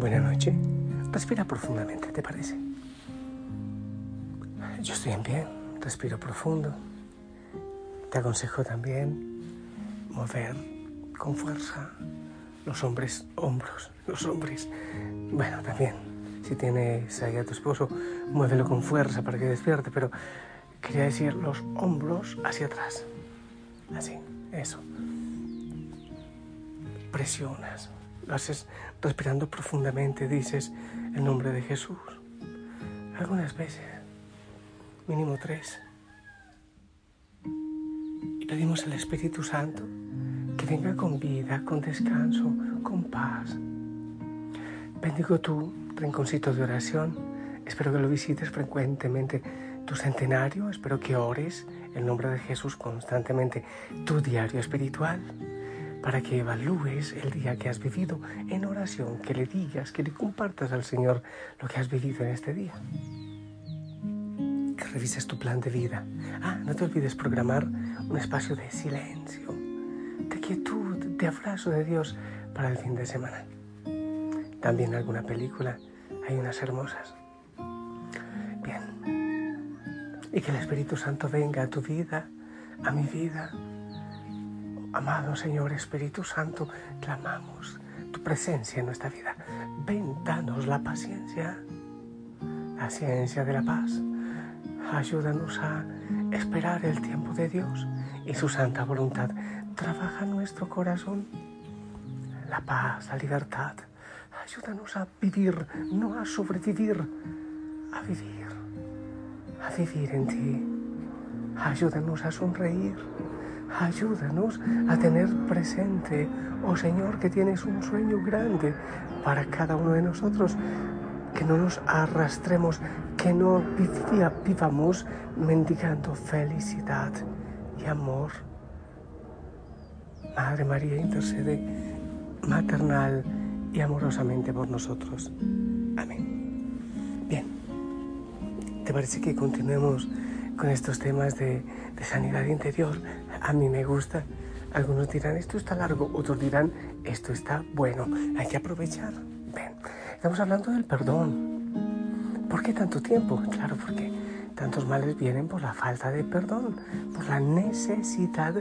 Buenas noches. Respira profundamente, ¿te parece? Yo estoy en bien, respiro profundo. Te aconsejo también mover con fuerza los hombres, hombros, los hombres. Bueno, también, si tienes ahí a tu esposo, muévelo con fuerza para que despierte, pero quería decir los hombros hacia atrás. Así, eso. Presionas, lo haces respirando profundamente, dices el nombre de Jesús. Algunas veces, mínimo tres. Y pedimos al Espíritu Santo que venga con vida, con descanso, con paz. Bendigo tu rinconcito de oración. Espero que lo visites frecuentemente tu centenario. Espero que ores el nombre de Jesús constantemente tu diario espiritual para que evalúes el día que has vivido en oración, que le digas, que le compartas al Señor lo que has vivido en este día. Que revises tu plan de vida. Ah, no te olvides programar un espacio de silencio, de quietud, de abrazo de Dios para el fin de semana. También alguna película, hay unas hermosas. Bien. Y que el Espíritu Santo venga a tu vida, a mi vida, Amado Señor Espíritu Santo, clamamos tu presencia en nuestra vida. Ven, danos la paciencia, la ciencia de la paz. Ayúdanos a esperar el tiempo de Dios y su santa voluntad. Trabaja nuestro corazón la paz, la libertad. Ayúdanos a vivir, no a sobrevivir, a vivir, a vivir en ti. Ayúdanos a sonreír Ayúdanos a tener presente, oh Señor, que tienes un sueño grande para cada uno de nosotros, que no nos arrastremos, que no vivamos mendigando felicidad y amor. Madre María, intercede maternal y amorosamente por nosotros. Amén. Bien, ¿te parece que continuemos con estos temas de, de sanidad interior? A mí me gusta. Algunos dirán, esto está largo, otros dirán, esto está bueno, hay que aprovechar. Ven, estamos hablando del perdón. ¿Por qué tanto tiempo? Claro, porque tantos males vienen por la falta de perdón, por la necesidad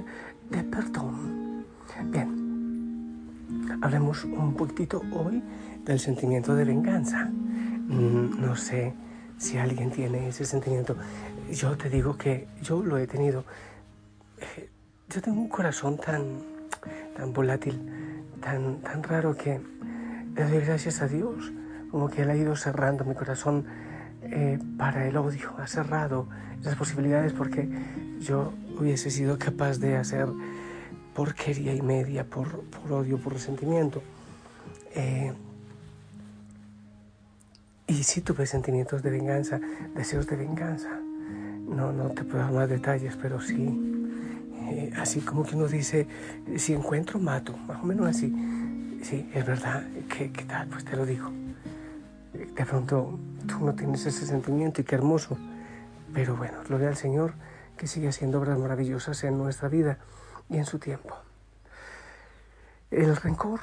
de perdón. Bien, hablemos un poquitito hoy del sentimiento de venganza. Mm, no sé si alguien tiene ese sentimiento. Yo te digo que yo lo he tenido yo tengo un corazón tan, tan volátil, tan, tan raro que le doy gracias a Dios, como que Él ha ido cerrando mi corazón eh, para el odio, ha cerrado esas posibilidades porque yo hubiese sido capaz de hacer porquería y media por, por odio, por resentimiento. Eh, y sí tuve sentimientos de venganza, deseos de venganza. No, no te puedo dar más detalles, pero sí eh, así como que uno dice, si encuentro, mato, más o menos así. Sí, es verdad, ¿qué, tal? Pues te lo digo. De pronto tú no tienes ese sentimiento y qué hermoso. Pero bueno, gloria al Señor que sigue haciendo obras maravillosas en nuestra vida y en su tiempo. El rencor,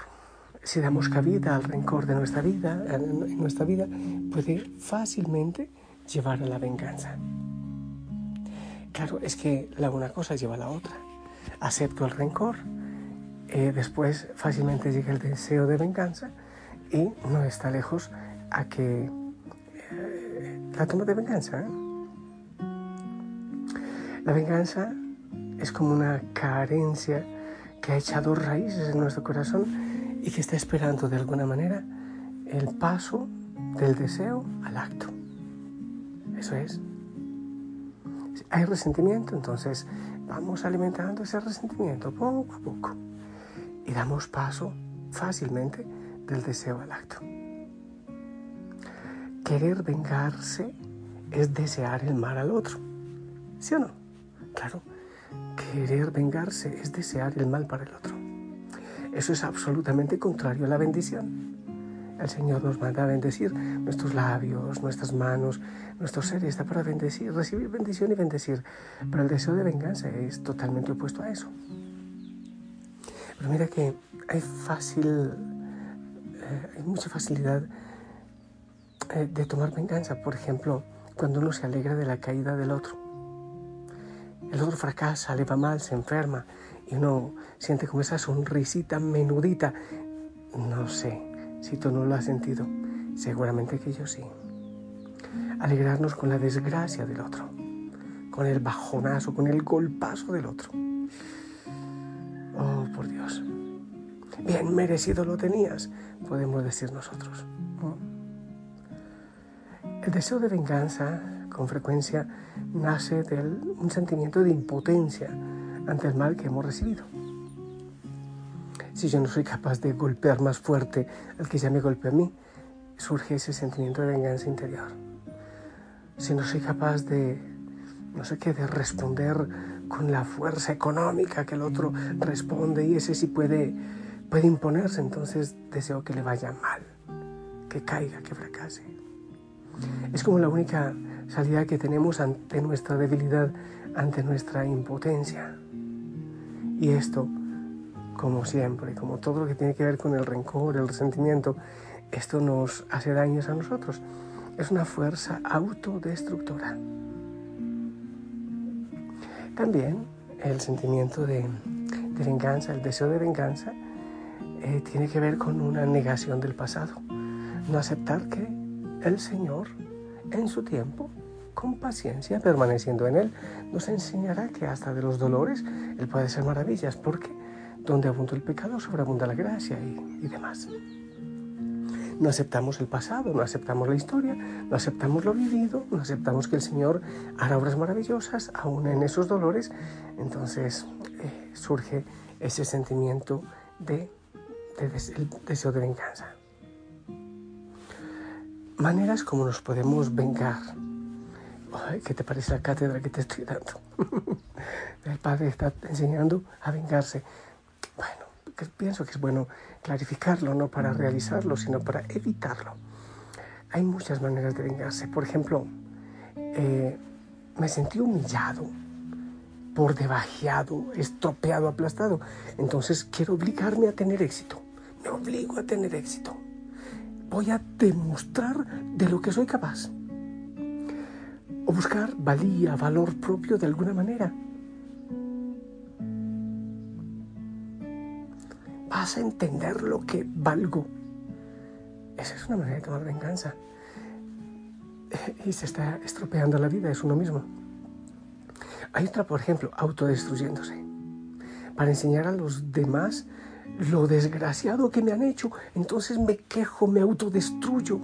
si damos cabida al rencor de nuestra vida, en nuestra vida, puede fácilmente llevar a la venganza. Claro, es que la una cosa lleva a la otra. Acepto el rencor, eh, después fácilmente llega el deseo de venganza y no está lejos a que eh, la toma de venganza. ¿eh? La venganza es como una carencia que ha echado raíces en nuestro corazón y que está esperando de alguna manera el paso del deseo al acto. Eso es hay resentimiento, entonces vamos alimentando ese resentimiento poco a poco y damos paso fácilmente del deseo al acto. Querer vengarse es desear el mal al otro, ¿sí o no? Claro, querer vengarse es desear el mal para el otro. Eso es absolutamente contrario a la bendición. El Señor nos manda a bendecir nuestros labios, nuestras manos, nuestro ser está para bendecir, recibir bendición y bendecir. Pero el deseo de venganza es totalmente opuesto a eso. Pero mira que hay fácil eh, hay mucha facilidad eh, de tomar venganza. Por ejemplo, cuando uno se alegra de la caída del otro. El otro fracasa, le va mal, se enferma y uno siente como esa sonrisita menudita. No sé si tú no lo has sentido. Seguramente que yo sí. Alegrarnos con la desgracia del otro, con el bajonazo, con el golpazo del otro. Oh, por Dios. Bien merecido lo tenías, podemos decir nosotros. El deseo de venganza con frecuencia nace de un sentimiento de impotencia ante el mal que hemos recibido. Si yo no soy capaz de golpear más fuerte al que ya me golpeó a mí, surge ese sentimiento de venganza interior. Si no soy capaz de, no sé qué, de responder con la fuerza económica que el otro responde y ese sí puede, puede imponerse, entonces deseo que le vaya mal, que caiga, que fracase. Es como la única salida que tenemos ante nuestra debilidad, ante nuestra impotencia. Y esto, como siempre, como todo lo que tiene que ver con el rencor, el resentimiento, esto nos hace daños a nosotros. Es una fuerza autodestructora. También el sentimiento de, venganza, el deseo de venganza, eh, tiene que ver con una negación del pasado. No aceptar que el Señor, en su tiempo, con paciencia, permaneciendo en Él, nos enseñará que hasta de los dolores Él puede hacer maravillas, porque donde abunda el pecado, sobreabunda la gracia y, demás. No aceptamos el pasado, no aceptamos la historia, no aceptamos lo vivido, no aceptamos que el Señor hará obras maravillosas, aún en esos dolores. Entonces eh, surge ese sentimiento de, deseo de venganza. Maneras como nos podemos vengar ¿Qué te parece la cátedra que te estoy dando? El Padre está enseñando a vengarse. Bueno, pienso que es bueno clarificarlo, no para realizarlo, sino para evitarlo. Hay muchas maneras de vengarse. Por ejemplo, eh, me sentí humillado, por debajeado, estropeado, aplastado. Entonces quiero obligarme a tener éxito. Me obligo a tener éxito. Voy a demostrar de lo que soy capaz o buscar valía, valor propio de alguna manera. Vas a entender lo que valgo. Esa es una manera de tomar venganza. Y se está estropeando la vida, es uno mismo. Hay otra, por ejemplo, autodestruyéndose. Para enseñar a los demás lo desgraciado que me han hecho, entonces me quejo, me autodestruyo,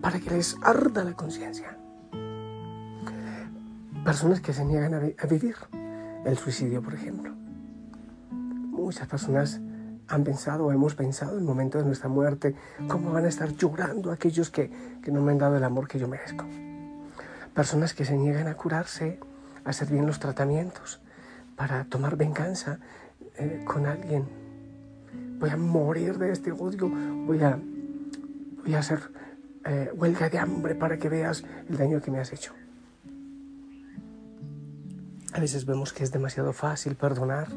para que les arda la conciencia personas que se niegan a, vivir el suicidio, por ejemplo. Muchas personas han pensado o hemos pensado en el momento de nuestra muerte cómo van a estar llorando aquellos que, no me han dado el amor que yo merezco. Personas que se niegan a curarse, a hacer bien los tratamientos, para tomar venganza eh, con alguien. Voy a morir de este odio, voy a, voy a hacer eh, huelga de hambre para que veas el daño que me has hecho. A veces vemos que es demasiado fácil perdonar,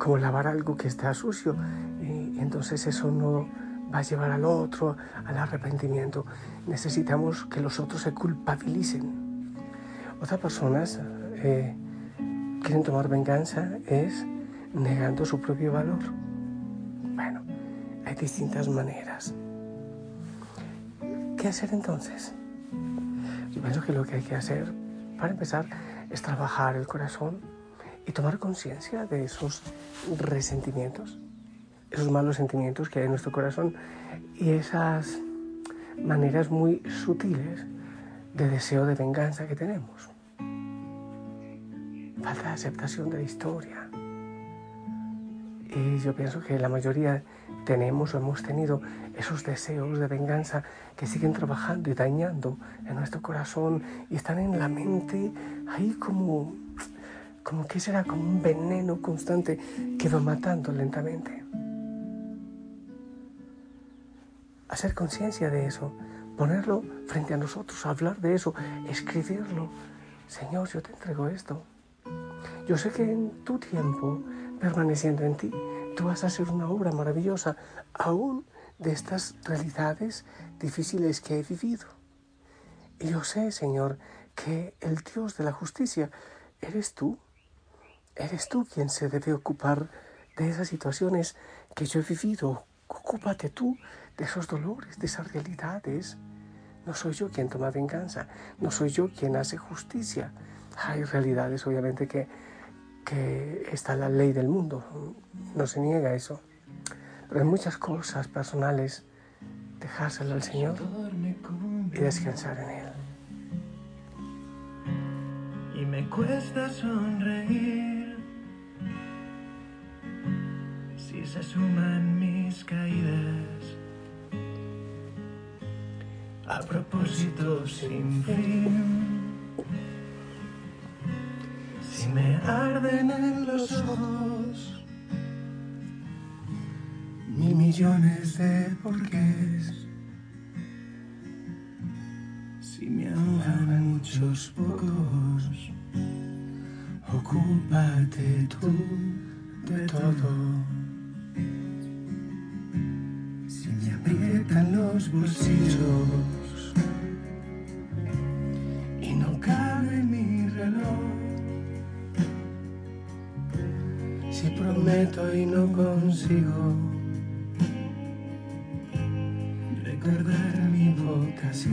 como lavar algo que está sucio, entonces eso no va a llevar al otro al arrepentimiento. Necesitamos que los otros se culpabilicen. Otras personas eh, quieren tomar venganza es negando su propio valor. Bueno, hay distintas maneras. ¿Qué hacer entonces? Yo pienso que lo que hay que hacer para empezar, es trabajar el corazón y tomar conciencia de esos resentimientos, esos malos sentimientos que hay en nuestro corazón y esas maneras muy sutiles de deseo de venganza que tenemos. Falta de aceptación de la historia. Y yo pienso que la mayoría tenemos o hemos tenido esos deseos de venganza que siguen trabajando y dañando en nuestro corazón y están en la mente ahí como, como que será como un veneno constante que va matando lentamente. Hacer conciencia de eso, ponerlo frente a nosotros, hablar de eso, escribirlo. Señor, yo te entrego esto. Yo sé que en tu tiempo, permaneciendo en ti, tú vas a hacer una obra maravillosa, aún de estas realidades difíciles que he vivido. Y yo sé, Señor, que el Dios de la justicia eres tú. Eres tú quien se debe ocupar de esas situaciones que yo he vivido. Ocúpate tú de esos dolores, de esas realidades. No soy yo quien toma venganza, no soy yo quien hace justicia. Hay realidades, obviamente, que, que está la ley del mundo, no se niega eso. Pero hay muchas cosas personales, dejárselo al Señor y descansar en Él. Y me cuesta sonreír si se suman mis caídas. A propósito sin fin, si me arden en los ojos mil millones de porqués. Si me ahogan muchos pocos, ocúpate tú de todo. Si me aprietan los bolsillos y no cabe mi reloj. Si prometo y no consigo recordar Si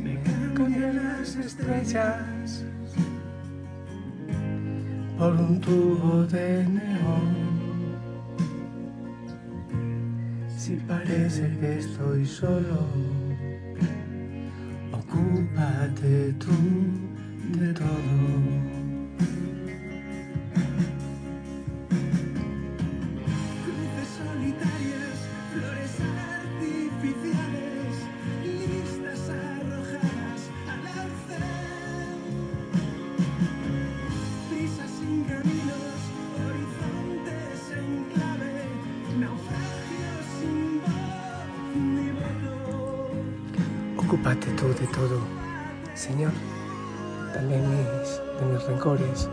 me cambian las estrellas por un tubo de neón. Si parece que estoy solo, ocúpate tú de todo. Ocúpate tú de todo, Señor, también mis, de mis rencores,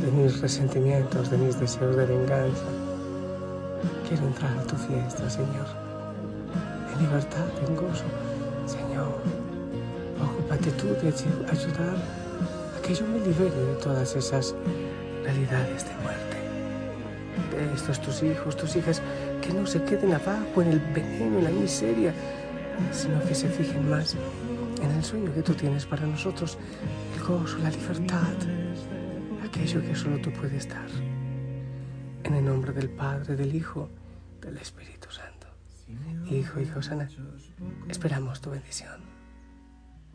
de mis resentimientos, de mis deseos de venganza. Quiero entrar a tu fiesta, Señor, en libertad, en gozo. Señor, ocúpate tú de ayudar a que yo me libere de todas esas realidades de muerte. De estos tus hijos, tus hijas, que no se queden abajo en el veneno, en la miseria, sino que se fijen más en el sueño que tú tienes para nosotros, el gozo, la libertad, aquello que solo tú puedes dar. En el nombre del Padre, del Hijo, del Espíritu Santo. Hijo, hijo sana, esperamos tu bendición.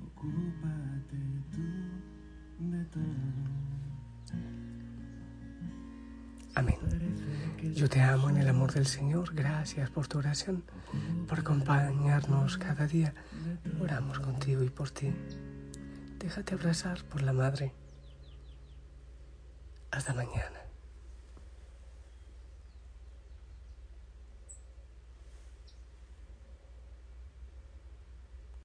Ocúpate tú de todo. Amén. Yo te amo en el amor del Señor. Gracias por tu oración, por acompañarnos cada día. Oramos contigo y por ti. Déjate abrazar por la Madre. Hasta mañana.